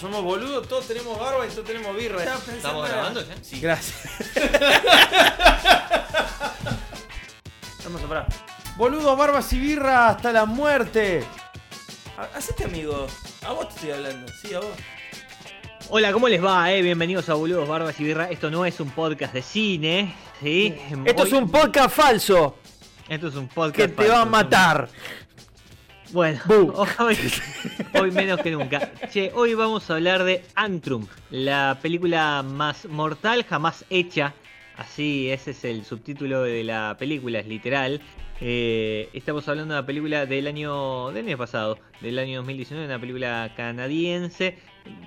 Somos boludos, todos tenemos barba y todos tenemos birra. ¿Estamos grabando ya? Sí. Gracias. Hermoso, pará. Boludos, barbas y birra hasta la muerte. Ha- Hacete amigo. A vos te estoy hablando. Sí, a vos. Hola, ¿cómo les va? Eh? Bienvenidos a Boludos, Barbas y Birra. Esto no es un podcast de cine, ¿sí? Esto Hoy- es un podcast falso Esto es un podcast que te va a matar. Bueno, Bu. hoy, hoy menos que nunca. Che, hoy vamos a hablar de Antrum, la película más mortal jamás hecha. Así, ese es el subtítulo de la película, es literal. Eh, estamos hablando de una película del año, del año pasado, del año 2019, una película canadiense.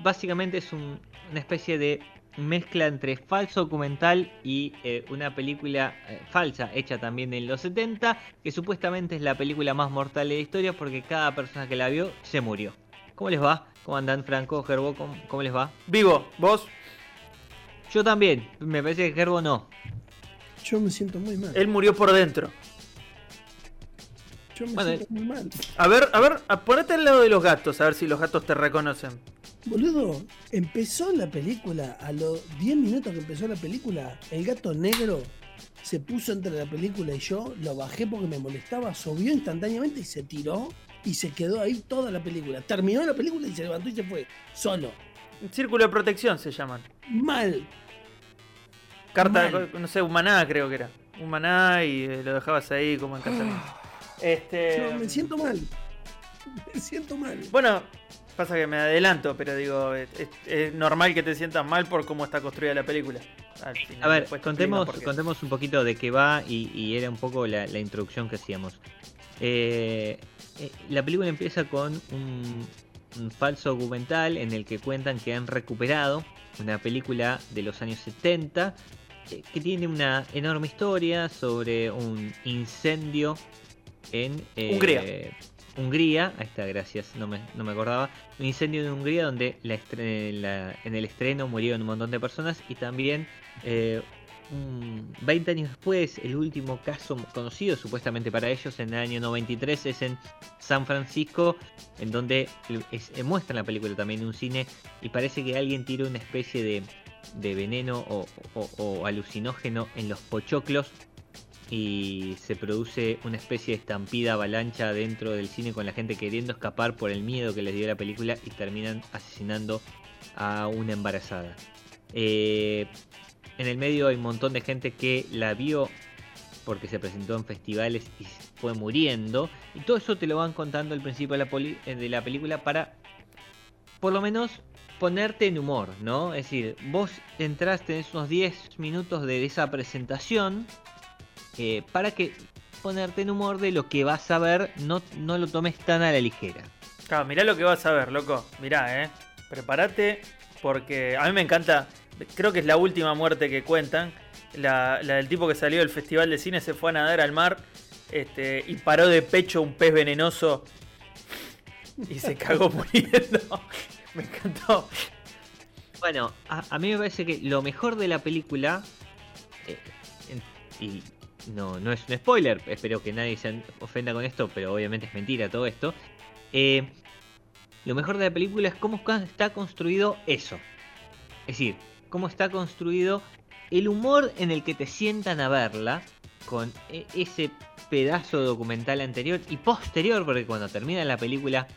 Básicamente es un- una especie de mezcla entre falso documental y eh, una película eh, falsa hecha también en los 70, que supuestamente es la película más mortal de la historia porque cada persona que la vio se murió. ¿Cómo les va? ¿Cómo andan Franco, Gerbo? ¿Cómo, cómo les va? Vivo, vos. Yo también, me parece que Gerbo no. Yo me siento muy mal. Él murió por dentro. Yo me Bueno, siento muy mal. A ver, a ver, ponete al lado de los gatos, a ver si los gatos te reconocen. Boludo, empezó la película, a los 10 minutos que empezó la película, el gato negro se puso entre la película y yo, lo bajé porque me molestaba, subió instantáneamente y se tiró y se quedó ahí toda la película. Terminó la película y se levantó y se fue, solo. Círculo de protección se llaman. Mal. Carta, Mal. no sé, humaná creo que era. Humaná y eh, lo dejabas ahí como en casamiento. Este. Yo me siento mal. Me siento mal. Bueno, pasa que me adelanto, pero digo, es, normal que te sientas mal por cómo está construida la película. Al final, A ver, contemos, contemos un poquito de qué va y, y era un poco la, la introducción que hacíamos. Eh, eh, la película empieza con un, un falso documental en el que cuentan que han recuperado una película de los años 70 eh, que tiene una enorme historia sobre un incendio en Hungría. Hungría, ahí está, gracias, no me, no me acordaba. Un incendio en Hungría donde la en el estreno murieron un montón de personas y también eh, un- 20 años después, el último caso conocido supuestamente para ellos en el año 93 es en San Francisco, en donde es- eh, muestran la película también en un cine y parece que alguien tiró una especie de, de veneno o- o alucinógeno en los pochoclos y se produce una especie de estampida avalancha dentro del cine con la gente queriendo escapar por el miedo que les dio la película y terminan asesinando a una embarazada. Eh, en el medio hay un montón de gente que la vio porque se presentó en festivales y fue muriendo. Y todo eso te lo van contando al principio de la, eh, película para, por lo menos, ponerte en humor, ¿no? Es decir, vos entras, tenés unos 10 minutos de esa presentación eh, para que ponerte en humor de lo que vas a ver, no, no lo tomes tan a la ligera. Claro, mirá lo que vas a ver, loco. Mirá, eh. Prepárate, porque a mí me encanta. Creo que es la última muerte que cuentan. La, la del tipo que salió del festival de cine se fue a nadar al mar este, y paró de pecho un pez venenoso y se cagó muriendo. me encantó. Bueno, a, a mí me parece que lo mejor de la película, eh, y no, no es un spoiler, espero que nadie se ofenda con esto, pero obviamente es mentira todo esto. eh, lo mejor de la película es cómo está construido eso. Es decir, cómo está construido el humor en el que te sientan a verla, con e- ese pedazo documental anterior y posterior, porque cuando termina la película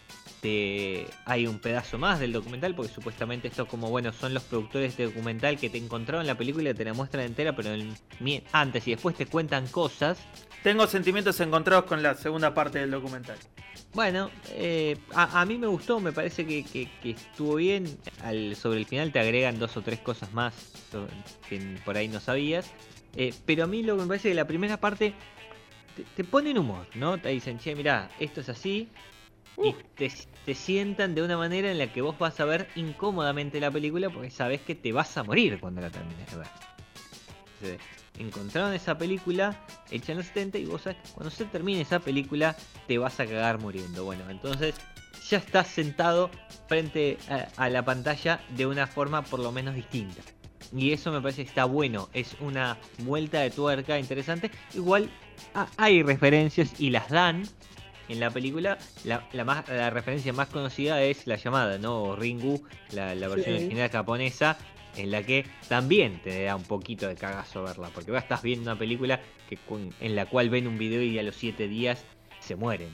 te- hay un pedazo más del documental, porque supuestamente esto como, bueno, son los productores de documental que te encontraron la película y te la muestran entera, pero en- antes y después te cuentan cosas. Tengo sentimientos encontrados con la segunda parte del documental. Bueno, eh, a, a mí me gustó, me parece que, que- que estuvo bien. Al, sobre el final te agregan dos o tres cosas más que por ahí no sabías. Eh, pero a mí lo que me parece que la primera parte te, te ponen humor, ¿no? Te dicen, che, mirá, esto es así. Y te, te sientan de una manera en la que vos vas a ver incómodamente la película porque sabes que te vas a morir cuando la termines de ver. eh, encontraron esa película hecha en los 70 y vos sabes que cuando se termine esa película te vas a cagar muriendo. Bueno, entonces ya estás sentado frente a, a la pantalla de una forma por lo menos distinta. Y eso me parece que está bueno, es una vuelta de tuerca interesante. Igual hay referencias y las dan en la película. La, la más, la referencia más conocida es la llamada, ¿no? O Ringu, la, la versión Sí. original japonesa, en la que también te da un poquito de cagazo verla. Porque vos estás viendo una película que, en la cual ven un video y a los 7 días se mueren.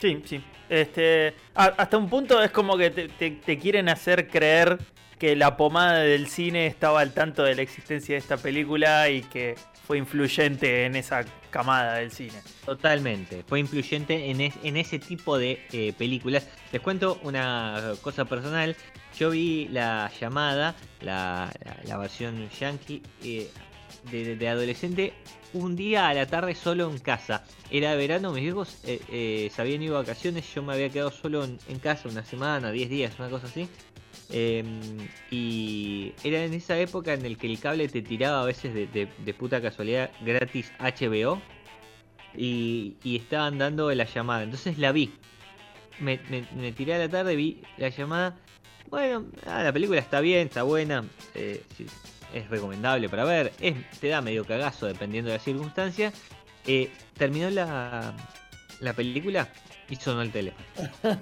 Sí, sí. Este, hasta un punto es como que te, te- te quieren hacer creer que la pomada del cine estaba al tanto de la existencia de esta película y que fue influyente en esa camada del cine. Totalmente, fue influyente en, es- en ese tipo de eh, películas. Les cuento una cosa personal. Yo vi la llamada, la, la- versión yankee, eh, de, de- de adolescente, un día a la tarde solo en casa. Era verano, mis viejos eh, eh, se habían ido a vacaciones, yo me había quedado solo en, en casa una semana, 10 días, una cosa así. Eh, y era en esa época en el que el cable te tiraba a veces de, puta casualidad gratis HBO y, y estaban dando la llamada. Entonces la vi. Me, me- tiré a la tarde, vi la llamada. Bueno, ah, la película está bien, está buena. eh, es recomendable para ver. Es, te da medio cagazo dependiendo de la circunstancia. Eh, terminó la, la película y sonó el teléfono.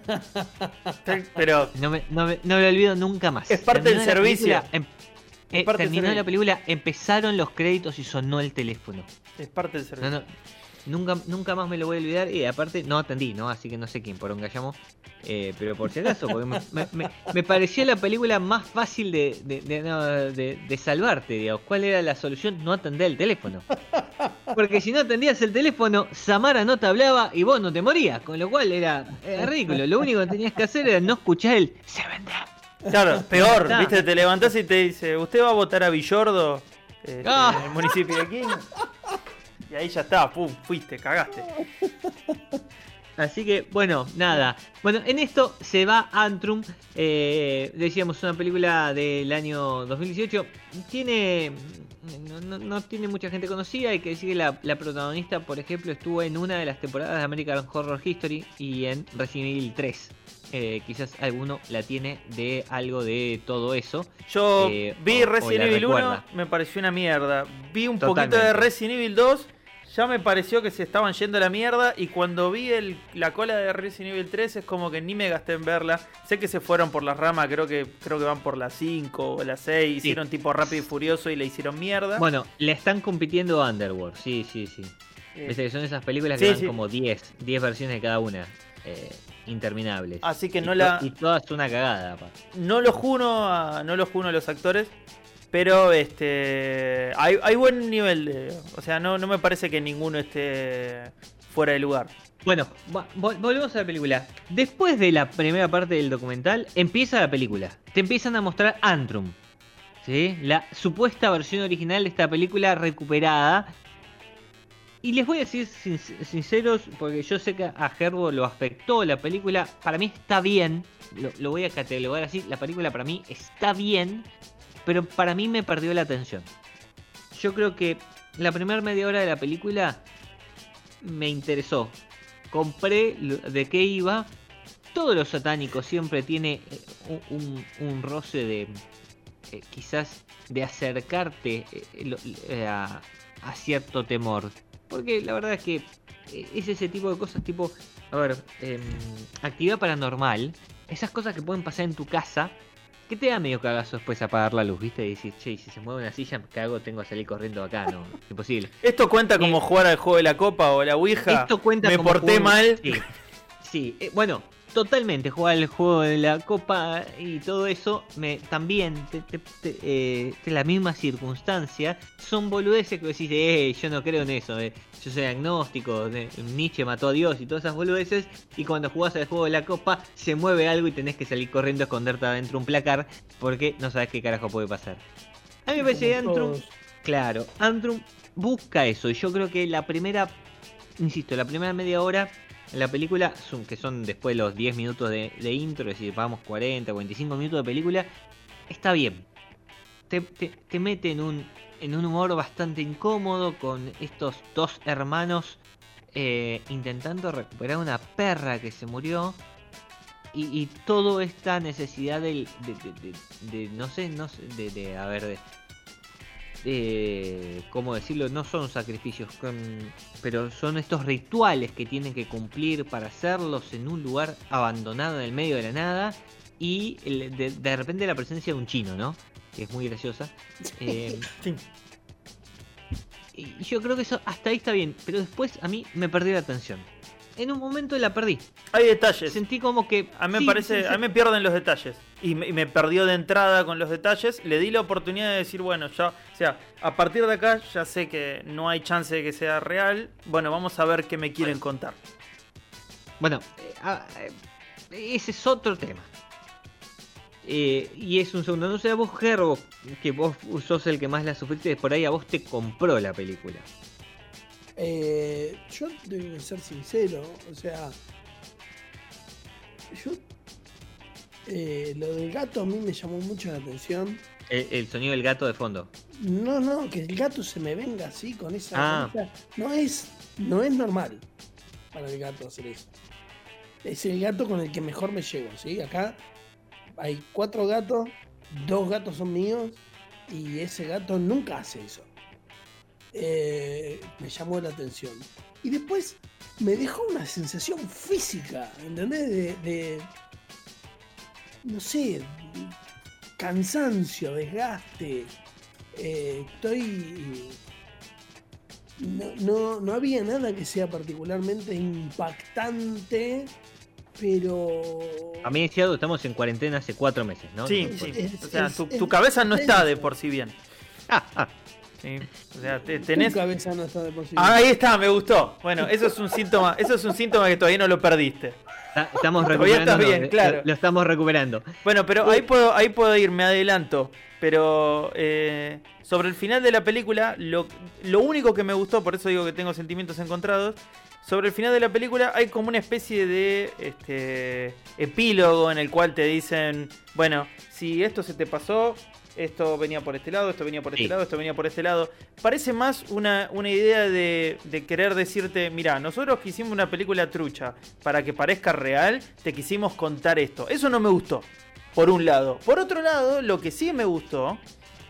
Pero No me, no me- no me lo olvido nunca más. Es parte del Terminó servicio. película, em- eh, terminó la película, empezaron los créditos y sonó el teléfono. es parte del No, servicio. no, nunca, nunca más me lo voy a olvidar. Y aparte no atendí, ¿no? Así que no sé quién poronga llamó. Eh, pero por si acaso, porque me, me- me- me pareció la película más fácil de, de, de- no, de- de salvarte, digamos. ¿Cuál era la solución? No atender el teléfono. Porque si no atendías el teléfono, Samara no te hablaba y vos no te morías. Con lo cual era, era ridículo. Lo único que tenías que hacer era no escuchar el se vende. Claro, peor, viste, te levantás y te dice, ¿usted va a votar a Villordo? este, Ah. En el municipio de King. Y ahí ya está, pum, fuiste, cagaste. Así que, bueno, nada. Bueno, en esto se va Antrum. eh, decíamos, una película del año 2018. Tiene. No, no- no tiene mucha gente conocida. Hay que decir que la, la protagonista, por ejemplo, estuvo en una de las temporadas de American Horror History y en Resident Evil 3. Eh, quizás alguno la tiene de algo de todo eso. Yo Eh, vi o- Resident Evil 1, recuerda. me pareció una mierda. Vi un poquito de. Resident Evil 2, ya me pareció que se estaban yendo a la mierda. Y cuando vi el- la cola de Resident Evil 3, es como que ni me gasté en verla. Sé que se fueron por las ramas, creo que, creo que van por las 5 o las 6. Sí. Hicieron tipo rápido y furioso y le hicieron mierda. Bueno, le están compitiendo a Underworld. Sí, sí, sí. Eh, que son esas películas que Sí, van sí. como 10, 10 versiones de cada una. eh, interminables. Así que Y no to- la- Y todas una cagada, aparte. No los juno a, no los juno a los actores. Pero este hay, hay buen nivel de. O sea, no, no me parece que ninguno esté fuera de lugar. Bueno, volvemos a la película. Después de la primera parte del documental, empieza la película. Te empiezan a mostrar Antrum. ¿sí? La supuesta versión original de esta película recuperada. Y les voy a decir sin- sinceros, porque yo sé que a Herbo lo afectó la película. Para mí está bien. Lo voy a catalogar así. La película para mí está bien. Pero para mí me perdió la atención. Yo creo que la primera media hora de la película me interesó. Compré de qué iba. Todo lo satánico siempre tiene eh, un, roce de eh, quizás de acercarte eh, a, cierto temor. Porque la verdad es que es ese tipo de cosas tipo, a ver, em, actividad paranormal. Esas cosas que pueden pasar en tu casa. Que te da medio cagazo después apagar la luz, ¿viste? Y decir, che, si se mueve una silla, ¿qué hago? Tengo que salir corriendo acá, no, imposible. ¿Esto cuenta como Eh, jugar al juego de la copa o la Ouija? Esto cuenta Me como porté juego- mal. Sí, sí. eh, bueno, totalmente. Jugar el juego de la copa y todo eso, me también, te, te- te- eh, la misma circunstancia, son boludeces que decís, eh, yo no creo en eso, eh, yo soy agnóstico, de- Nietzsche mató a Dios y todas esas boludeces, y cuando jugás al juego de la copa, se mueve algo y tenés que salir corriendo a esconderte adentro de un placar, porque no sabes qué carajo puede pasar. A mí me parece Antrum. Claro, Antrum busca eso. Y yo creo que la primera, insisto, la primera media hora en la película, que son después los 10 minutos de, intro, es decir, vamos 40, 45 minutos de película, está bien. te, te- te mete en un, en un humor bastante incómodo con estos dos hermanos eh, intentando recuperar una perra que se murió. Y, y toda esta necesidad de, de- de- de- no sé, no sé, de, de, a ver, de- ¿cómo decirlo? No son sacrificios, pero son estos rituales que tienen que cumplir para hacerlos en un lugar abandonado en el medio de la nada y de, de repente la presencia de un chino, ¿no? Que es muy graciosa. Eh, Sí. y yo creo que eso hasta ahí está bien, pero después a mí me perdí la atención. En un momento la perdí. Hay detalles. Sentí como que... A mí me sí, parece, sí, a mí me pierden los detalles. Y me, y me perdió de entrada con los detalles. Le di la oportunidad de decir, bueno, ya, o sea, a partir de acá ya sé que no hay chance de que sea real. Bueno, vamos a ver qué me quieren contar. Bueno, eh, ah, eh, ese es otro tema. Eh, y es un segundo. No sé, a vos, Gerbo, que vos sos el que más la sufriste, por ahí a vos te compró la película. Eh, yo tengo que ser sincero, o sea, yo eh, lo del gato a mí me llamó mucho la atención. El, el sonido del gato de fondo. No, no, que el gato se me venga así con esa. Ah. no es, no es normal para el gato hacer eso. Es el gato con el que mejor me llevo, ¿sí? Acá hay cuatro gatos, dos gatos son míos y ese gato nunca hace eso. Eh, me llamó la atención. Y después me dejó una sensación física, ¿entendés? De, de- no sé, cansancio, desgaste. Eh, estoy. No, no, no había nada que sea particularmente impactante, pero. A mí decía, estamos en cuarentena hace cuatro meses, ¿no? Sí, es- sí. es- O sea, es- tu, es cabeza no está de por sí bien. Ah, ah, Sí. O sea, te- Tu tenés. cabeza no está de por sí. Ah, ahí está, me gustó. Bueno, eso es un síntoma, eso es un síntoma que todavía no lo perdiste. Estamos recuperando. bien, lo- claro. Lo, lo estamos recuperando. Bueno, pero ahí puedo, ahí puedo ir, me adelanto. Pero eh, sobre el final de la película, lo, lo único que me gustó, por eso digo que tengo sentimientos encontrados, sobre el final de la película hay como una especie de este, epílogo en el cual te dicen, bueno, si esto se te pasó, esto venía por este lado, esto venía por este Sí. lado, esto venía por este lado. Parece más una, una idea de, de querer decirte, mira, nosotros que hicimos una película trucha para que parezca real, te quisimos contar esto. Eso no me gustó, por un lado. Por otro lado, lo que sí me gustó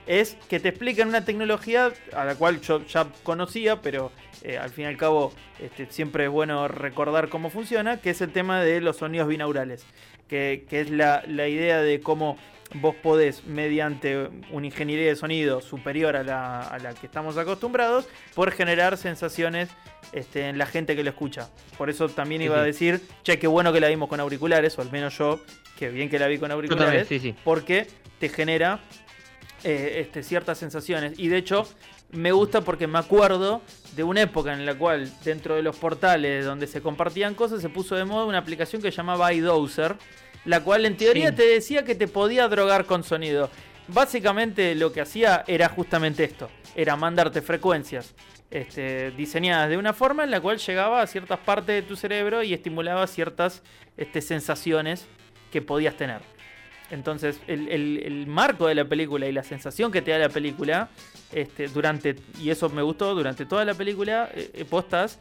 es que te explican una tecnología a la cual yo ya conocía, pero eh, al fin y al cabo este, siempre es bueno recordar cómo funciona, que es el tema de los sonidos binaurales, que, que es la, la idea de cómo vos podés, mediante una ingeniería de sonido superior a la, a la que estamos acostumbrados, poder generar sensaciones este, en la gente que lo escucha. Por eso también Sí, iba a decir, che, qué bueno que la vimos con auriculares, o al menos yo, que bien que la vi con también, auriculares sí. porque te genera eh, este, ciertas sensaciones. Y de hecho, me gusta porque me acuerdo de una época en la cual, dentro de los portales donde se compartían cosas, se puso de moda una aplicación que se llamaba iDozer, la cual en teoría Sí. te decía que te podía drogar con sonido. Básicamente lo que hacía era justamente esto, era mandarte frecuencias este, diseñadas de una forma en la cual llegaba a ciertas partes de tu cerebro y estimulaba ciertas este, sensaciones que podías tener. Entonces, el, el- marco de la película y la sensación que te da la película, este, durante, y eso me gustó, durante toda la película, eh, eh, vos estás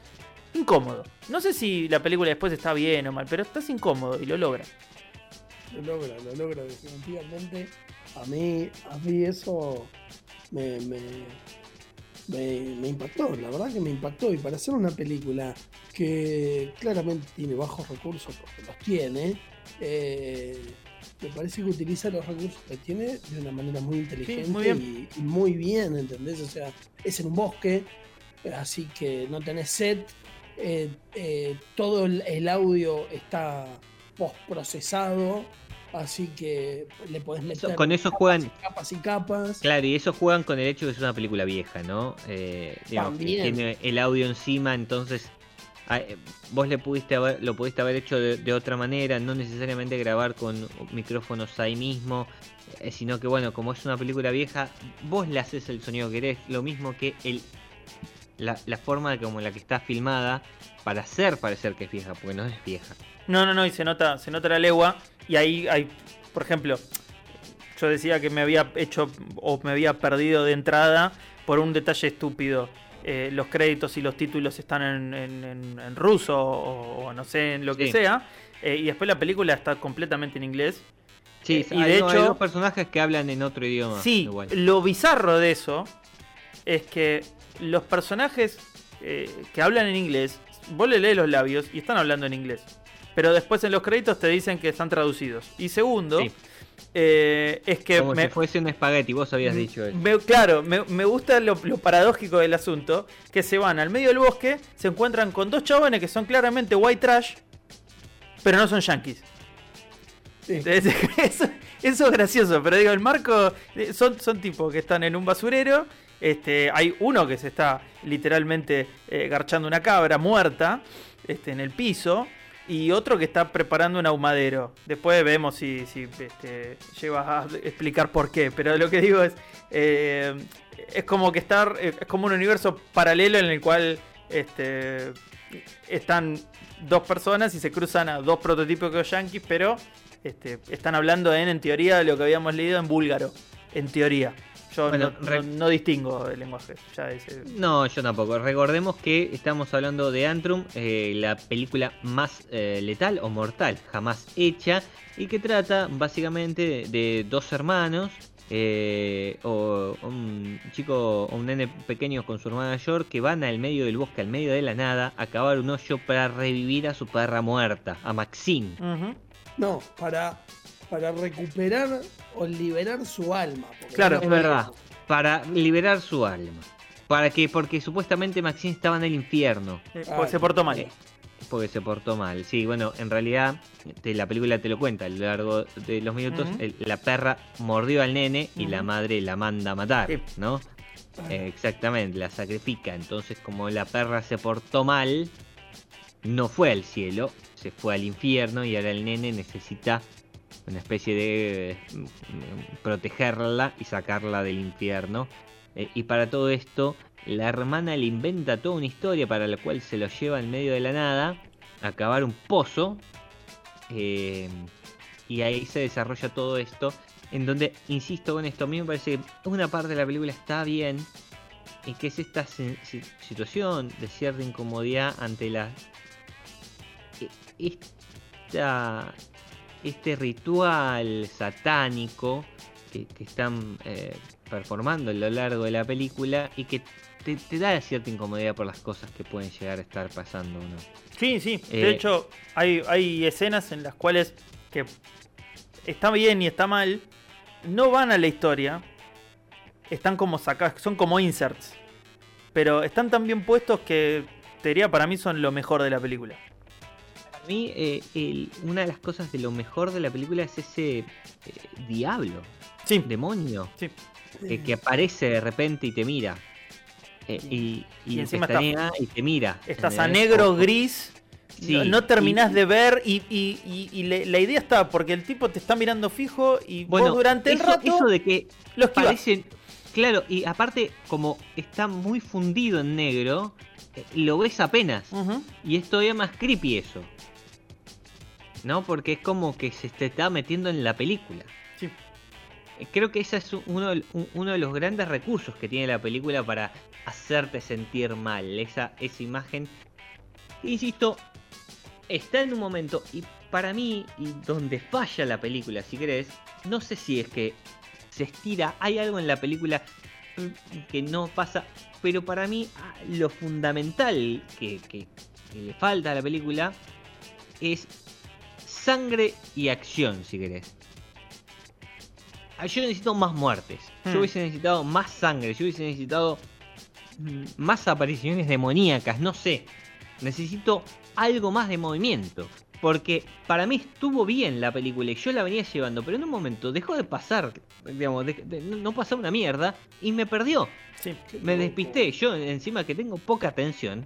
incómodo. No sé si la película después está bien o mal, pero estás incómodo y lo logra. Lo logra, lo logra definitivamente. A mí, a mí eso me, me, me- me impactó, la verdad que me impactó. Y para hacer una película que claramente tiene bajos recursos, porque los tiene, eh, me parece que utiliza los recursos que tiene de una manera muy inteligente muy bien. Y, y muy bien, ¿entendés? O sea, es en un bosque, así que no tenés set, eh, eh, todo el, el audio está postprocesado, así que le podés meter con eso capas juegan- y capas y capas. Claro, y eso juegan con el hecho de que es una película vieja, ¿no? Eh, digamos, tiene el audio encima, entonces vos le pudiste haber, lo pudiste haber hecho de, otra manera, no necesariamente grabar con micrófonos ahí mismo, eh, sino que bueno, como es una película vieja, vos le haces el sonido que querés, lo mismo que el la, la forma como la que está filmada para hacer parecer que es vieja, porque no es vieja. No, no, no, y se nota, se nota la legua. Y ahí hay, por ejemplo, yo decía que me había hecho o me había perdido de entrada por un detalle estúpido. Eh, los créditos y los títulos están en, en- ruso o, o no sé, en lo que sea. eh, y después la película está completamente en inglés. Sí, y hay, de no, hay hecho- dos personajes que hablan en otro idioma. Sí, igual. lo bizarro de eso es que los personajes eh, que hablan en inglés, vos le lees los labios y están hablando en inglés. Pero después en los créditos te dicen que están traducidos. Y segundo, Sí. Eh, es que Como me- si fuese un espagueti, vos habías dicho eso. me- claro, me, me gusta lo, lo paradójico del asunto, que se van al medio del bosque, se encuentran con dos chabones que son claramente white trash, pero no son yankees. Sí. Entonces, eso, eso es gracioso, pero digo, el marco eh, son, son tipos que están en un basurero. Este, hay uno que se está literalmente eh, garchando una cabra muerta este, en el piso. Y otro que está preparando un ahumadero. Después vemos si, si este, lleva a explicar por qué. Pero lo que digo es. eh, es como que estar. eh, Es como un universo paralelo en el cual. Este, están dos personas y se cruzan a dos prototípicos yankees, pero este, están hablando en, en teoría, de lo que habíamos leído en búlgaro. En teoría. Yo Bueno, no, re- no- no distingo el lenguaje. Ya es, eh, No, yo tampoco. Recordemos que estamos hablando de Antrum, eh, la película más eh, letal o mortal jamás hecha y que trata básicamente de, de dos hermanos. eh, o un chico o un nene pequeño con su hermana mayor que van al medio del bosque, al medio de la nada, a cavar un hoyo para revivir a su perra muerta, a Maxine. No, para, para recuperar o liberar su alma. porque Claro. no- Es verdad, para liberar su alma. Para que, porque supuestamente Maxine estaba en el infierno. Eh, porque se portó mal. Eh, Porque se portó mal. Sí, bueno, en realidad te- la película te lo cuenta a lo largo de los minutos. El- la perra mordió al nene y la madre la manda a matar, Sí. ¿no? Eh, exactamente, la sacrifica. Entonces, como la perra se portó mal, no fue al cielo, se fue al infierno y ahora el nene necesita una especie de mm, mm, protegerla y sacarla del infierno. Eh, y para todo esto, la hermana le inventa toda una historia para la cual se lo lleva en medio de la nada a cavar un pozo. eh, y ahí se desarrolla todo esto. En donde, insisto con esto, a mí me parece que una parte de la película está bien. Y que es esta si- si- situación de cierta incomodidad ante la. e- Esta, este ritual satánico que, que están eh, performando a lo largo de la película y que te, te da cierta incomodidad por las cosas que pueden llegar a estar pasando, ¿no? Sí, sí. Eh, De hecho, hay, hay escenas en las cuales que está bien y está mal, no van a la historia, están como sacados, son como inserts, pero están tan bien puestos que te diría para mí son lo mejor de la película. Mí, eh, el- una de las cosas de lo mejor de la película es ese eh, diablo, Sí, demonio, sí. que, que aparece de repente y te mira. Eh, y, y, Y encima está- y te mira. Estás a negro, O- gris. Sí, no, no terminás y- de ver y, y- y- y le- la idea está porque el tipo te está mirando fijo y Bueno, vos durante el eso, rato eso de que lo esquivás. parecen. Claro, y aparte, como está muy fundido en negro, lo ves apenas. Ujú. Y es todavía más creepy eso. ¿No? Porque es como que se te está metiendo en la película. Sí. Eh, Creo que ese es uno, de- un- uno de los grandes recursos que tiene la película para hacerte sentir mal. Esa, esa imagen. Insisto, está en un momento. Y para mí, y donde falla la película, si querés, no sé si es que se estira. Hay algo en la película que no pasa. Pero para mí, ah, lo fundamental que, que- que le falta a la película es sangre y acción, si querés. Ah, Yo necesito más muertes. Hmm. Yo hubiese necesitado más sangre. Yo hubiese necesitado mm, más apariciones demoníacas. No sé. Necesito algo más de movimiento. Porque para mí estuvo bien la película y yo la venía llevando. Pero en un momento dejó de pasar. Digamos, de- de- no pasaba una mierda. Y me perdió. Sí. Me despisté. Yo encima que tengo poca atención.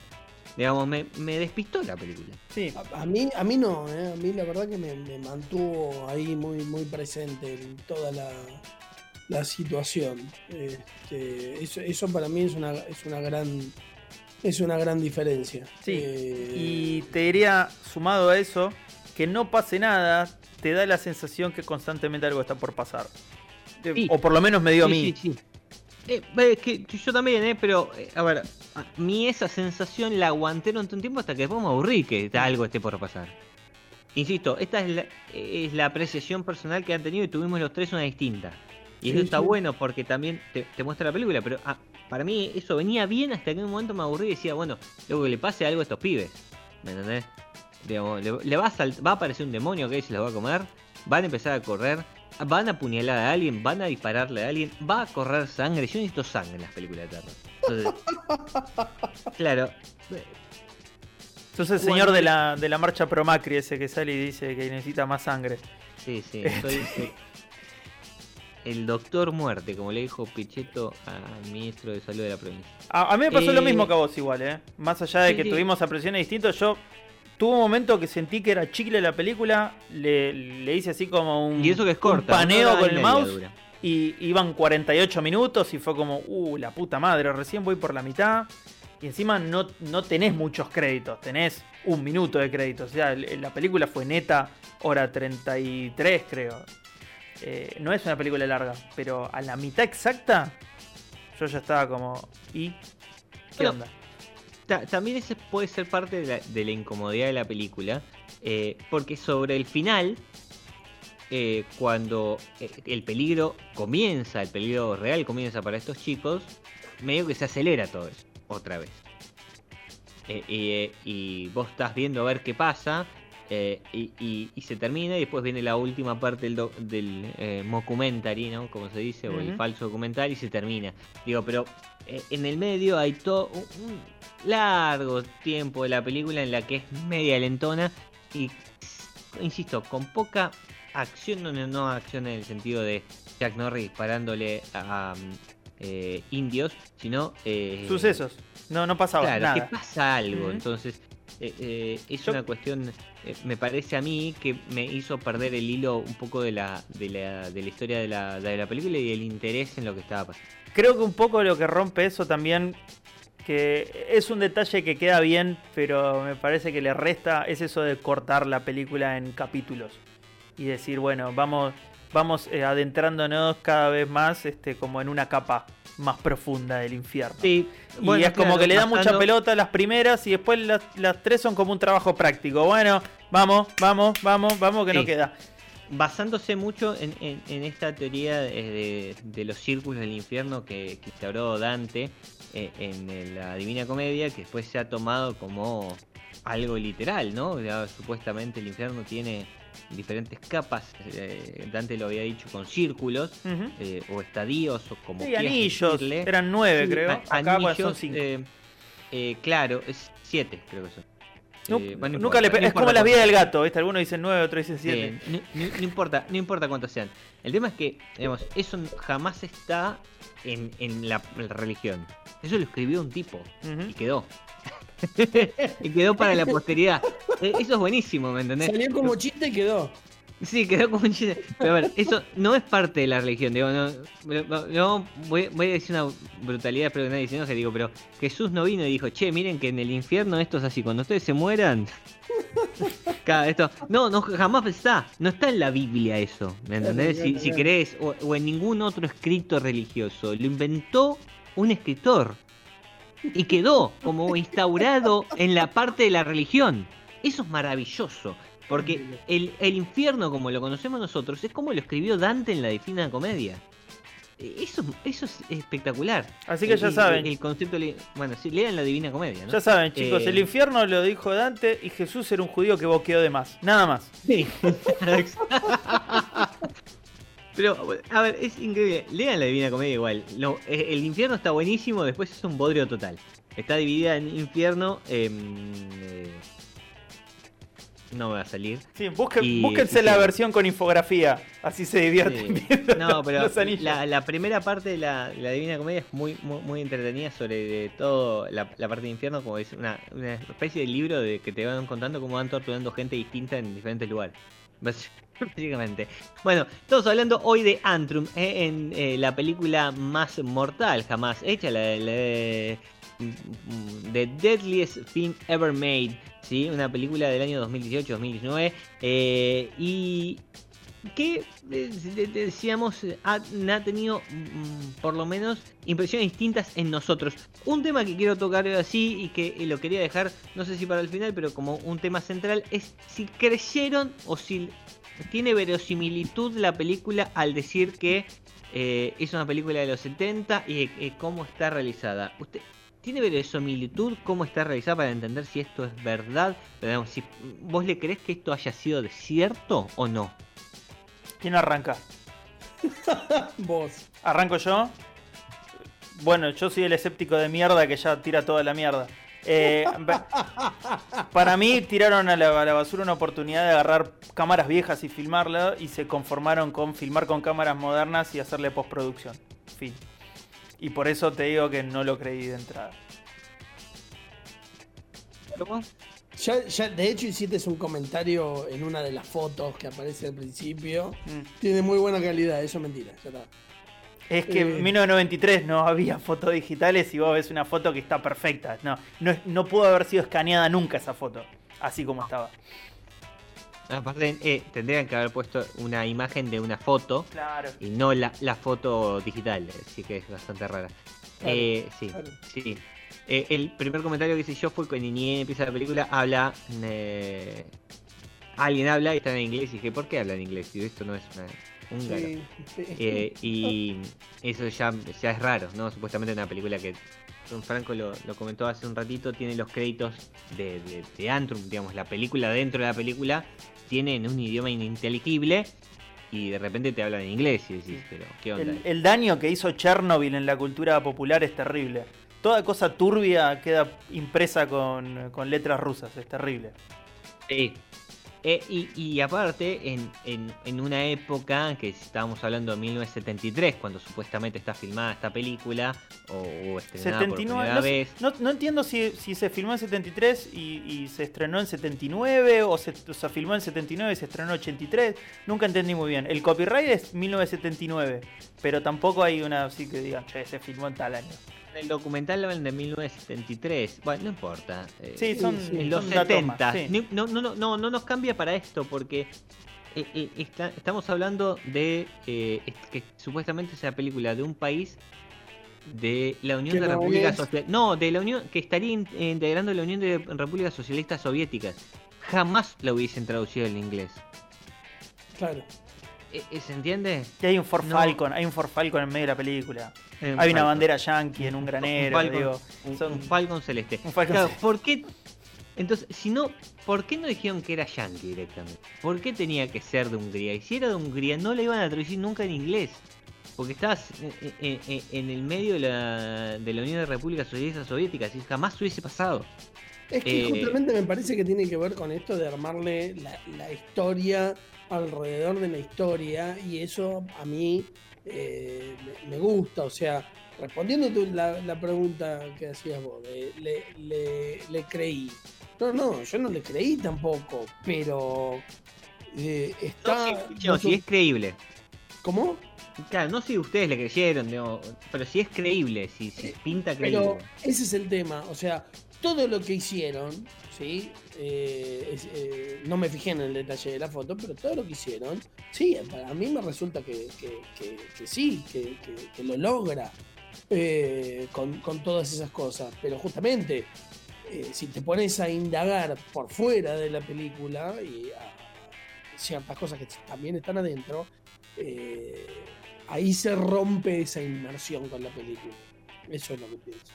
Digamos, me, me despistó la película. Sí. A, a mí, a mí no, eh, a mí la verdad que me, me mantuvo ahí muy, muy presente en toda la, la situación. Este, eso, eso para mí es una, es una gran es una gran diferencia. Sí, Eh, Y te diría, sumado a eso, que no pase nada, te da la sensación que constantemente algo está por pasar. Sí. O por lo menos me dio a Sí, mí. sí, Eh, es que yo también, ¿eh? Pero, eh, a ver, a mí esa sensación la aguanté durante un tiempo hasta que después me aburrí que algo esté por pasar. Insisto, esta es la, es la apreciación personal que han tenido y tuvimos los tres una distinta. Y eso está sí. bueno porque también te, te muestra la película, pero ah, para mí eso venía bien hasta que en un momento me aburrí y decía, bueno, luego que le pase algo a estos pibes. ¿Me entendés? Digamos, le, le va, a salt- va a aparecer un demonio que se los va a comer, van a empezar a correr, van a apuñalar a alguien, van a dispararle a alguien, va a correr sangre. Yo necesito sangre en las películas de terror. Entonces, claro. Sos el señor de la, de la marcha pro Macri ese que sale y dice que necesita más sangre. Sí, sí, soy el doctor muerte, como le dijo Pichetto al ministro de salud de la provincia. A, a mí me pasó lo Eh, mismo que a vos igual, ¿eh? Más allá de sí, que sí. tuvimos apreciaciones distintas, yo tuve un momento que sentí que era chicle la película, le, le hice así como un, Y eso que es un corta. paneo una hora con el mouse y iban 48 minutos y fue como, uh, la puta madre, recién voy por la mitad. Y encima no, no tenés muchos créditos, tenés un minuto de créditos. O sea, la película fue neta, hora 33 creo. Eh, no es una película larga, pero a la mitad exacta yo ya estaba como, ¿y qué onda? Ta- también ese puede ser parte de la, de la incomodidad de la película, eh, porque sobre el final, eh, cuando eh, el peligro comienza, el peligro real comienza para estos chicos, medio que se acelera todo eso, otra vez. Eh, y vos estás viendo a ver qué pasa, eh, y, y- y se termina, y después viene la última parte del, doc- del eh, mockumentary, ¿no? Como se dice, o el falso documental, y se termina. Digo, pero eh, en el medio hay todo un, un largo tiempo de la película en la que es media lentona y, insisto, con poca acción, no, no, acción en el sentido de Jack Norris disparándole a um, eh, indios, sino... eh, Sucesos. No, no pasaba Claro, nada. que pasa algo, entonces eh, eh, es Yo- una cuestión, eh, me parece a mí que me hizo perder el hilo un poco de la, de la, de la historia de la, de la película y el interés en lo que estaba pasando. Creo que un poco lo que rompe eso también, que es un detalle que queda bien, pero me parece que le resta, es eso de cortar la película en capítulos. Y decir, bueno, vamos, vamos eh, adentrándonos cada vez más este, como en una capa más profunda del infierno. Sí, y es como que le da mucha pelota a las primeras y después las, las tres son como un trabajo práctico. Bueno, vamos, vamos, vamos, vamos, que no Sí. queda. basándose mucho en, en- en esta teoría de, de- los círculos del infierno que, que instauró Dante eh, en, la Divina Comedia, que después se ha tomado como algo literal, ¿no? Ya, supuestamente el infierno tiene diferentes capas, eh, Dante lo había dicho con círculos, eh, o estadios, o como Sí, anillos, decirle. eran nueve Sí, creo. a- Acá pues, son anillos, cinco. eh, eh, claro, es siete, creo que son. Eh, bueno, nunca le importa, no es como importa la vida cuántos del gato, ¿viste? Algunos dicen nueve, otros dicen siete. Sí, no, no- no importa, no importa cuántos sean. El tema es que, digamos, eso jamás está en, en la, en la religión. Eso lo escribió un tipo y quedó. y quedó para la posteridad. Eh, Eso es buenísimo, ¿me entendés? Salió como chiste y quedó. Sí, quedó como un chiste. Pero a ver, eso no es parte de la religión. Digo, no, no- no- voy, voy a decir una brutalidad, espero que nadie se enoje. Digo, pero Jesús no vino y dijo, che, miren que en el infierno esto es así. Cuando ustedes se mueran. Cada esto. No, no, jamás está. No está en la Biblia eso. ¿Me entendés? Si, si crees, o, o en ningún otro escrito religioso. Lo inventó un escritor. Y quedó como instaurado en la parte de la religión. Eso es maravilloso. Porque el, el infierno, como lo conocemos nosotros, es como lo escribió Dante en la Divina Comedia. Eh, Eso, eso es espectacular. Así que ya El- saben. El, concepto. Bueno, sí, lean la Divina Comedia, ¿no? Ya saben, chicos, Eh, el infierno lo dijo Dante y Jesús era un judío que boqueó de más. Nada más. Sí. Pero, a ver, es increíble. Lean la Divina Comedia igual. Lo- eh, el infierno está buenísimo, después es un bodrio total. Está dividida en infierno. em, eh, no me va a salir. Sí, busquen, Y- búsquense y la sí. versión con infografía. Así se divierten Sí. viendo No, pero los la, la primera parte de la, la Divina Comedia es muy, muy, muy entretenida sobre todo la, la parte de infierno, como es una, una especie de libro de que te van contando cómo van torturando gente distinta en diferentes lugares. Básicamente. Bueno, estamos hablando hoy de Antrum, eh, en eh, la película más mortal jamás hecha, la, de mm, The Deadliest Thing Ever Made, ¿sí? una película del año 2018-2019. eh, y que eh, de- de- decíamos ha, tenido mm, por lo menos impresiones distintas en nosotros. Un tema que quiero tocar así y que lo quería dejar, no sé si para el final, pero como un tema central, es si creyeron o si tiene verosimilitud la película al decir que eh, es una película de los 70 y eh, cómo está realizada. ¿Usted tiene verosimilitud cómo está realizada para entender si esto es verdad? Pero, digamos, si vos le crees que esto haya sido de cierto o no. ¿Quién arranca? Vos. ¿Arranco yo? Bueno, yo soy el escéptico de mierda que ya tira toda la mierda. Eh, pa- para mí tiraron a la, a la basura una oportunidad de agarrar cámaras viejas y filmarla y se conformaron con filmar con cámaras modernas y hacerle postproducción. Fin. Y por eso te digo que no lo creí de entrada. ¿Cómo? Ya, ya, de hecho, hiciste un comentario en una de las fotos que aparece al principio. Mm. Tiene muy buena calidad, eso es mentira. Ya está. Es que Eh. en 1993 no había fotos digitales y vos ves una foto que está perfecta. No, no, es- no pudo haber sido escaneada nunca esa foto, así como estaba. Aparte, eh, tendrían que haber puesto una imagen de una foto Claro. y no la, la foto digital, así que es bastante rara. Claro, Eh, sí, claro. sí. Eh, el primer comentario que hice yo fue cuando ni empieza la película, habla. eh, alguien habla y está en inglés y dije, ¿por qué habla en inglés? Y esto no es una húngaro. Sí, sí. Eh, y eso ya, ya es raro, ¿no? Supuestamente una película que Don Franco lo, lo comentó hace un ratito, tiene los créditos de, de, de Antrum, digamos, la película dentro de la película tiene en un idioma ininteligible y de repente te hablan en inglés y decís, pero ¿qué onda? El, el daño que hizo Chernobyl en la cultura popular es terrible. Toda cosa turbia queda impresa con, con letras rusas, es terrible. Sí. Eh, y, y aparte, en, en, en una época que estábamos hablando de 1973, cuando supuestamente está filmada esta película, o, o estrenada por 79, primera no, vez. no- no entiendo si, si se filmó en 73 y, y se estrenó en 79 o se, o se filmó en 79 y se estrenó en 83. Nunca entendí muy bien. El copyright es 1979, pero tampoco hay una así que digan, che, se filmó en tal año. En el documental hablan de 1973. Bueno, no importa. eh, Sí, son, en los son datos 70. más, sí. Ni- No, no, no, no, no nos cambia para esto porque eh, eh, está- estamos hablando de eh, que supuestamente es película de un país de la Unión de no Repúblicas. Socialistas. No, de la Unión que estaría in- integrando la Unión de Repúblicas Socialistas Soviéticas. Jamás la hubiesen traducido en inglés. Claro. Eh, eh, ¿Se entiende? Y hay un Ford No. Falcon, hay un Ford Falcon en medio de la película. Eh, Hay una bandera yankee en un granero, Falcon, digo. Un, son- un Falcon celeste. Un Falcon Claro, celeste. ¿por qué? Entonces, si no, ¿por qué no dijeron que era yankee directamente? ¿Por qué tenía que ser de Hungría? Y si era de Hungría, no la iban a traducir nunca en inglés. Porque estabas en- en- en el medio de la, de la Unión de Repúblicas Socialistas Soviéticas y jamás hubiese pasado. Es que Eh, justamente me parece que tiene que ver con esto de armarle la, la historia alrededor de la historia y eso a mí eh, me, gusta. O sea, respondiendo tu- la, la pregunta que hacías vos, de, le, le- le creí. No, no, yo no le creí tampoco, pero eh, está... No, si es creíble. ¿Cómo? Claro, no si ustedes le creyeron, digo, pero si es creíble, si, si pinta creíble. Pero ese es el tema, o sea, todo lo que hicieron, ¿sí? Eh, eh, no me fijé en el detalle de la foto, pero todo lo que hicieron, sí, para mí me resulta que, que- que- sí, que, lo logra eh, con, con todas esas cosas. Pero justamente, si te pones a indagar por fuera de la película y a ciertas cosas que también están adentro, ahí se rompe esa inmersión con la película. Eso es lo que pienso.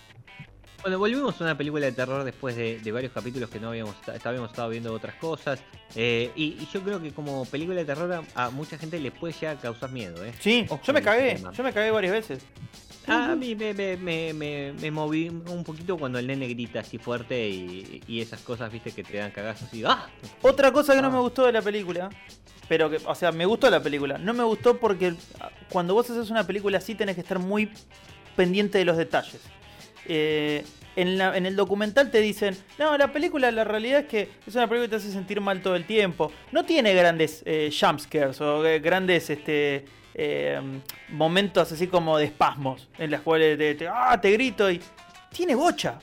Bueno, volvimos a una película de terror después de, de varios capítulos que no habíamos, habíamos estado viendo otras cosas. eh, y, y yo creo que como película de terror a, a mucha gente le puede llegar a causar miedo. ¿eh? Sí, Ojo yo me cagué, yo me cagué varias veces. A mí me, me, me, me- me moví un poquito cuando el nene grita así fuerte y, y esas cosas, viste, que te dan cagazos y ¡ah! Otra cosa que no Ah. me gustó de la película, pero que, o sea, me gustó la película, no me gustó porque cuando vos haces una película así tenés que estar muy pendiente de los detalles. Eh, en, la- en el documental te dicen, no, la película la realidad es que es una película que te hace sentir mal todo el tiempo. No tiene grandes eh, jumpscares o eh, grandes este, eh, momentos así como de espasmos en las cuales te, te- ah, te grito y... Tiene bocha.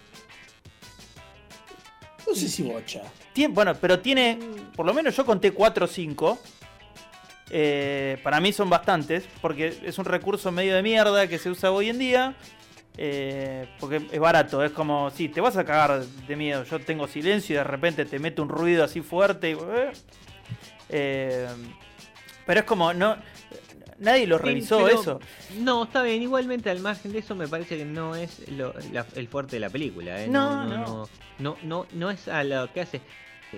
No sé si bocha. Tien- bueno, pero tiene, por lo menos yo conté 4 o 5 Eh, para mí son bastantes, porque es un recurso medio de mierda que se usa hoy en día. Eh, porque es barato, es como, sí, te vas a cagar de miedo. Yo tengo silencio y de repente te mete un ruido así fuerte. Y, eh, eh, pero es como, no, nadie lo revisó pero- eso. No, está bien. Igualmente, al margen de eso, me parece que no es lo- la- el fuerte de la película. ¿eh? No, no, no. no, no, no, no es a lo que hace.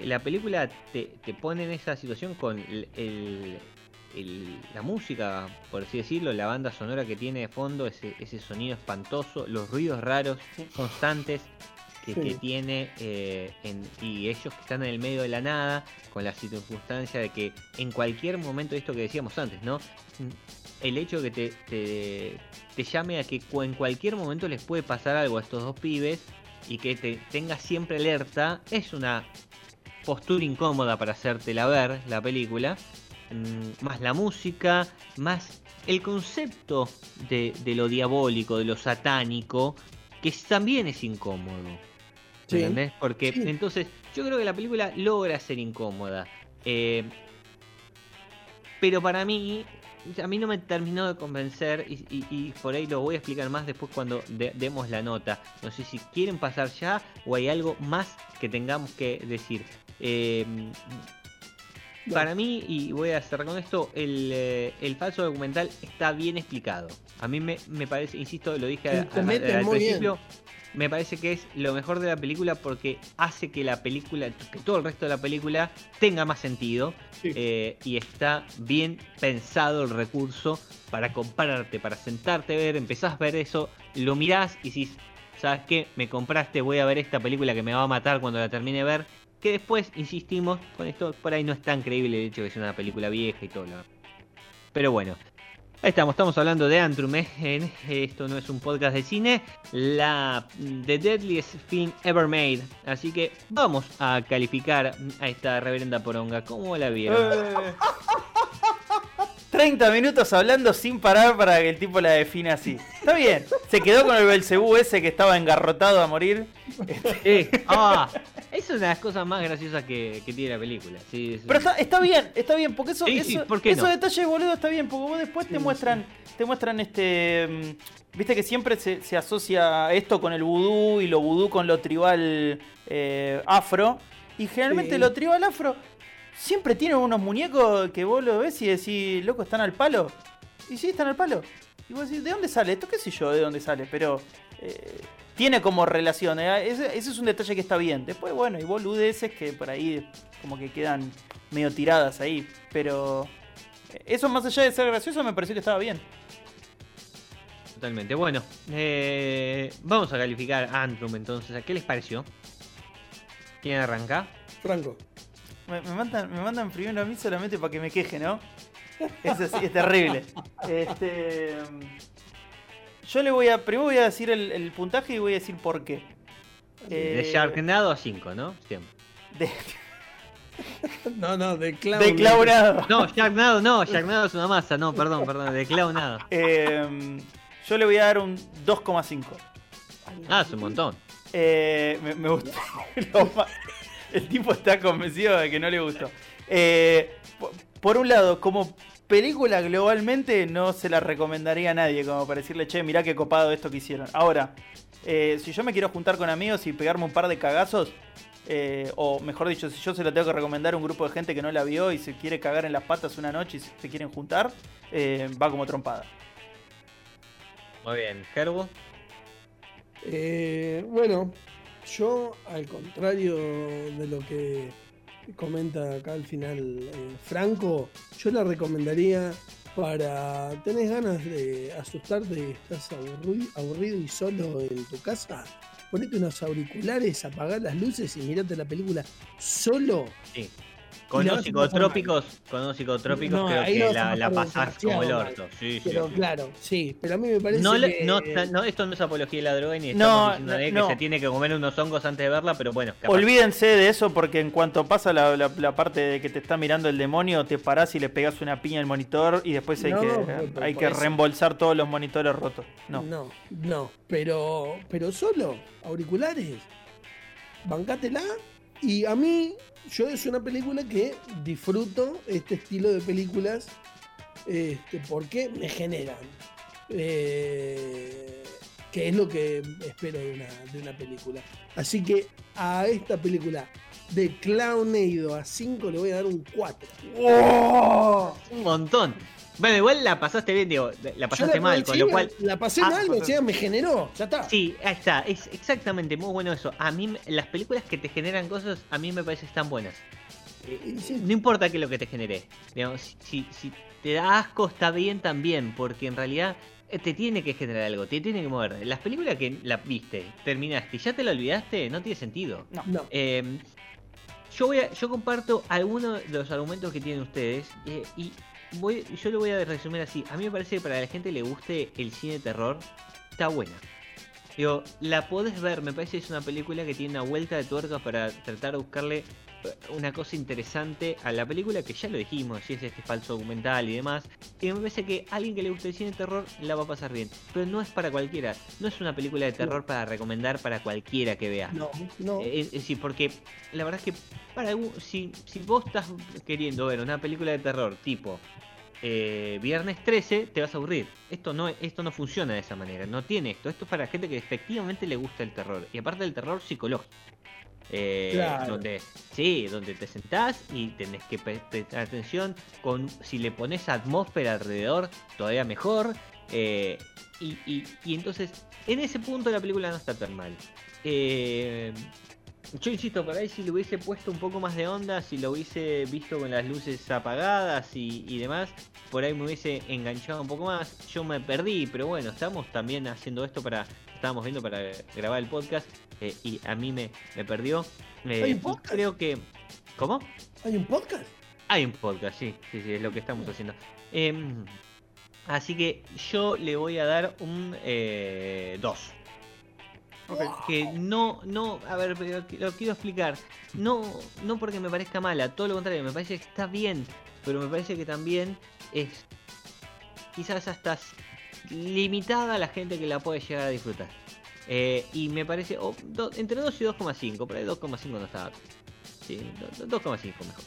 La película te, te pone en esa situación con el, el- el- la música, por así decirlo, la banda sonora que tiene de fondo, ese, ese sonido espantoso, los ruidos raros, Sí. constantes que, Sí. que tiene eh, en- y ellos que están en el medio de la nada, con la circunstancia de que en cualquier momento, esto que decíamos antes, ¿no? el hecho que te, te, te llame a que en cualquier momento les puede pasar algo a estos dos pibes y que te tengas siempre alerta es una postura incómoda para hacértela ver la película. Mm, Más la música, más el concepto de, de lo diabólico, de lo satánico, que también es incómodo. Sí. ¿Entendés? Porque Sí. entonces yo creo que la película logra ser incómoda. Eh, pero para mí, a mí no me terminó de convencer y, y- y por ahí lo voy a explicar más después cuando de- demos la nota. No sé si quieren pasar ya o hay algo más que tengamos que decir. Eh, para mí, y voy a cerrar con esto, el, eh, el falso documental está bien explicado. A mí me, me parece, insisto, lo dije a- a- al bien. principio, me parece que es lo mejor de la película porque hace que la película, que todo el resto de la película tenga más sentido Sí. eh, y está bien pensado el recurso para compararte, para sentarte a ver, empezás a ver eso, lo mirás y decís, ¿sabes qué? Me compraste, voy a ver esta película que me va a matar cuando la termine de ver. Que después, insistimos, con esto por ahí no es tan creíble el hecho que es una película vieja y todo lo Pero bueno, estamos, estamos hablando de Antrum, ¿eh? En- esto no es un podcast de cine, la The Deadliest Film Ever Made. Así que vamos a calificar a esta reverenda poronga. ¿Cómo la vieron? Eh. 30 minutos hablando sin parar para que el tipo la define así. Está bien. Se quedó con el Belcebú ese que estaba engarrotado a morir. Eh, ah, es una de las cosas más graciosas que, que tiene la película. Sí, es- Pero está, está bien, está bien, porque eso, Sí, sí, eso- ¿por esos no? detalles, boludo, está bien, porque vos después te Sí, muestran, te muestran este. mm, Viste que siempre se, se asocia esto con el vudú y lo vudú con lo tribal eh, afro. Y generalmente Sí. lo tribal afro siempre tienen unos muñecos que vos lo ves y decís, loco, están al palo. Y sí, están al palo. Y vos decís, ¿de dónde sale esto? ¿Qué sé yo de dónde sale? Pero eh, tiene como relación. ¿eh? Ese, ese es un detalle que está bien. Después, bueno, hay boludeces que por ahí como que quedan medio tiradas ahí. Pero eh, eso más allá de ser gracioso me pareció que estaba bien. Totalmente. Bueno, eh, vamos a calificar Antrum entonces. ¿A qué les pareció? ¿Quién arranca? Franco. Me, me mandan, me mandan primero a mí solamente para que me queje, ¿no? Es, así, es terrible. Este, yo le voy a. Primero voy a decir el, el puntaje y voy a decir por qué. De Eh, Sharknado a 5, ¿no? Siempre. De, No, no, de Clown. de Claunado. No, Sharknado no, Sharknado es una masa, no, perdón, perdón, de Clownado. Eh, yo le voy a dar un 2,5. Ah, es un montón. Eh, me, me gustó. Lo El tipo está convencido de que no le gustó. Eh, po- por un lado, como película globalmente no se la recomendaría a nadie, como para decirle, che, mirá qué copado esto que hicieron. Ahora, eh, si yo me quiero juntar con amigos y pegarme un par de cagazos, eh, o mejor dicho, si yo se la tengo que recomendar a un grupo de gente que no la vio y se quiere cagar en las patas una noche y se quieren juntar, eh, va como trompada. Muy bien, Gerbo. Eh, bueno, yo al contrario de lo que comenta acá al final eh, Franco, yo la recomendaría para tenés ganas de asustarte, estás aburri- aburrido y solo en tu casa, ponete unos auriculares, apagá las luces y mirate la película solo. Sí. Con unos psicotrópicos, con unos psicotrópicos No, creo que la, la pasás como el orto. Sí, sí, Pero sí. claro, sí, pero a mí me parece No, que... no, no, esto no es apología de la droga ni No, estamos diciendo de que no. se tiene que comer unos hongos antes de verla, pero bueno, capaz. Olvídense de eso porque en cuanto pasa la, la- la parte de que te está mirando el demonio, te parás y le pegas una piña al monitor y después hay No, que, hay que reembolsar todos los monitores rotos. No. No, no, pero, pero solo, auriculares. Bancátela Y a mí, yo es una película que disfruto este estilo de películas este, porque me generan. eh, que es lo que espero de una, de una película. Así que a esta película de Clownado a 5 le voy a dar un 4. Un montón. Bueno, igual la pasaste bien, digo, la pasaste mal, con lo cual. La pasé Ah, mal, o sea, me generó. Ya está. Sí, ahí está, es exactamente muy bueno eso. A mí, las películas que te generan cosas, a mí me parece que están buenas. Sí. No importa qué es lo que te genere. Digamos, si, si- si te da asco, está bien también, porque en realidad eh, te tiene que generar algo, te tiene que mover. Las películas que la viste, terminaste y ya te la olvidaste, no tiene sentido. No. Eh, yo voy a- yo comparto algunos de los argumentos que tienen ustedes eh, y voy, yo lo voy a resumir así. A mí me parece que para la gente le guste el cine de terror, está buena. Digo, la podés ver, me parece que es una película que tiene una vuelta de tuerca para tratar de buscarle eh, una cosa interesante a la película que ya lo dijimos, si es este falso documental y demás. Y me parece que a alguien que le guste el cine de terror la va a pasar bien. Pero no es para cualquiera, no es una película de terror para recomendar para cualquiera que vea. No, no. Eh, Es decir, porque la verdad es que para si, si vos estás queriendo ver una película de terror tipo eh, Viernes 13, te vas a aburrir. Esto no, esto no funciona de esa manera, no tiene esto. Esto es para gente que efectivamente le gusta el terror. Y aparte del terror psicológico. Eh, Claro. donde sí, donde te sentás y tenés que pre- prestar atención con si le pones atmósfera alrededor, todavía mejor. eh, y, y- y entonces, en ese punto la película no está tan mal. Eh, yo insisto, por ahí si le hubiese puesto un poco más de onda, si lo hubiese visto con las luces apagadas y, y demás, por ahí me hubiese enganchado un poco más. Yo me perdí, pero bueno, estamos también haciendo esto para, estábamos viendo para grabar el podcast eh, y a mí me, me perdió. Eh, ¿Hay un y podcast? creo que... ¿Cómo? ¿Hay un podcast? Hay un podcast, sí, sí, sí, es lo que estamos haciendo. Em, así que yo le voy a dar un 2. Que no, no, a ver, pero lo quiero explicar. No, no porque me parezca mala, todo lo contrario, me parece que está bien, pero me parece que también es quizás hasta limitada a la gente que la puede llegar a disfrutar. Eh, y me parece, o do- entre 2 y 2,5, por ahí 2,5 no estaba. Sí, do- do- 2,5 mejor.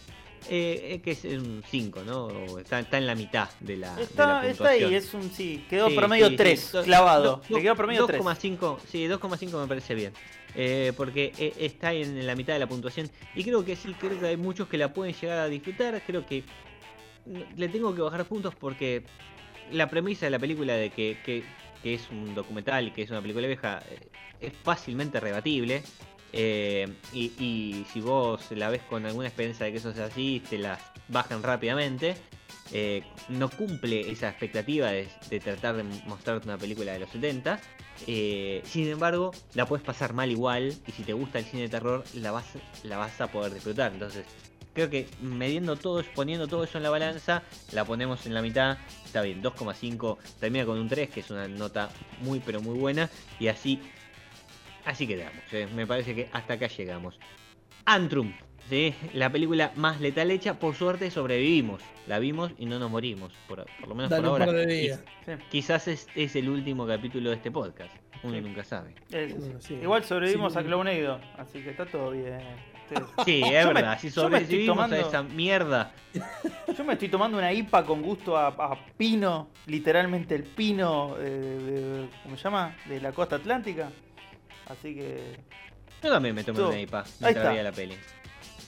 Eh, es que es un 5, ¿no? Está, está en la mitad de la, de Está, la está ahí, puntuación. es un sí. Quedó Sí, promedio sí, sí. 3, Do- clavado. do- Le quedó promedio 3. 2,5, sí, 2,5 me parece bien. Eh, porque eh, está en la mitad de la puntuación. Y creo que sí, creo que hay muchos que la pueden llegar a disfrutar. Creo que le tengo que bajar puntos porque la premisa de la película de que, que- que es un documental y que es una película vieja eh, es fácilmente rebatible. Eh, y, si vos la ves con alguna experiencia de que eso sea así, te las bajan rápidamente. Eh, no cumple esa expectativa de, tratar de mostrarte una película de los 70. Eh, sin embargo, la puedes pasar mal igual. Y si te gusta el cine de terror, la vas, la vas a poder disfrutar. Entonces, creo que midiendo todo, poniendo todo eso en la balanza, la ponemos en la mitad. Está bien, 2,5 termina con un 3, que es una nota muy pero muy buena. Y así, así quedamos. eh. Me parece que hasta acá llegamos. Antrum, ¿sí? la película más letal hecha. Por suerte sobrevivimos. La vimos y no nos morimos. Por, por lo menos Dale por un ahora. Sí. Quizás es, es el último capítulo de este podcast. Uno Sí. nunca sabe. Eh. Igual sobrevivimos Sí. a Clownado, así que está todo bien. Ustedes- Sí, es Yo verdad. me estoy sobrevivimos tomando- a esa mierda. Yo me estoy tomando una IPA con gusto a, a pino, literalmente el pino, eh, de, ¿cómo se llama? De la costa atlántica. Así que, Yo también me tomé una IPA Ahí mientras está. veía la peli.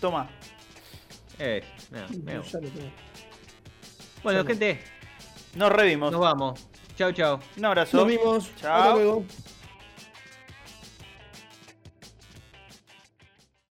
toma. Eh, no, tengo. Bueno, no. gente, Nos revimos. nos vamos. Chau, chau. Un abrazo. Nos vimos. Chao. Hasta luego.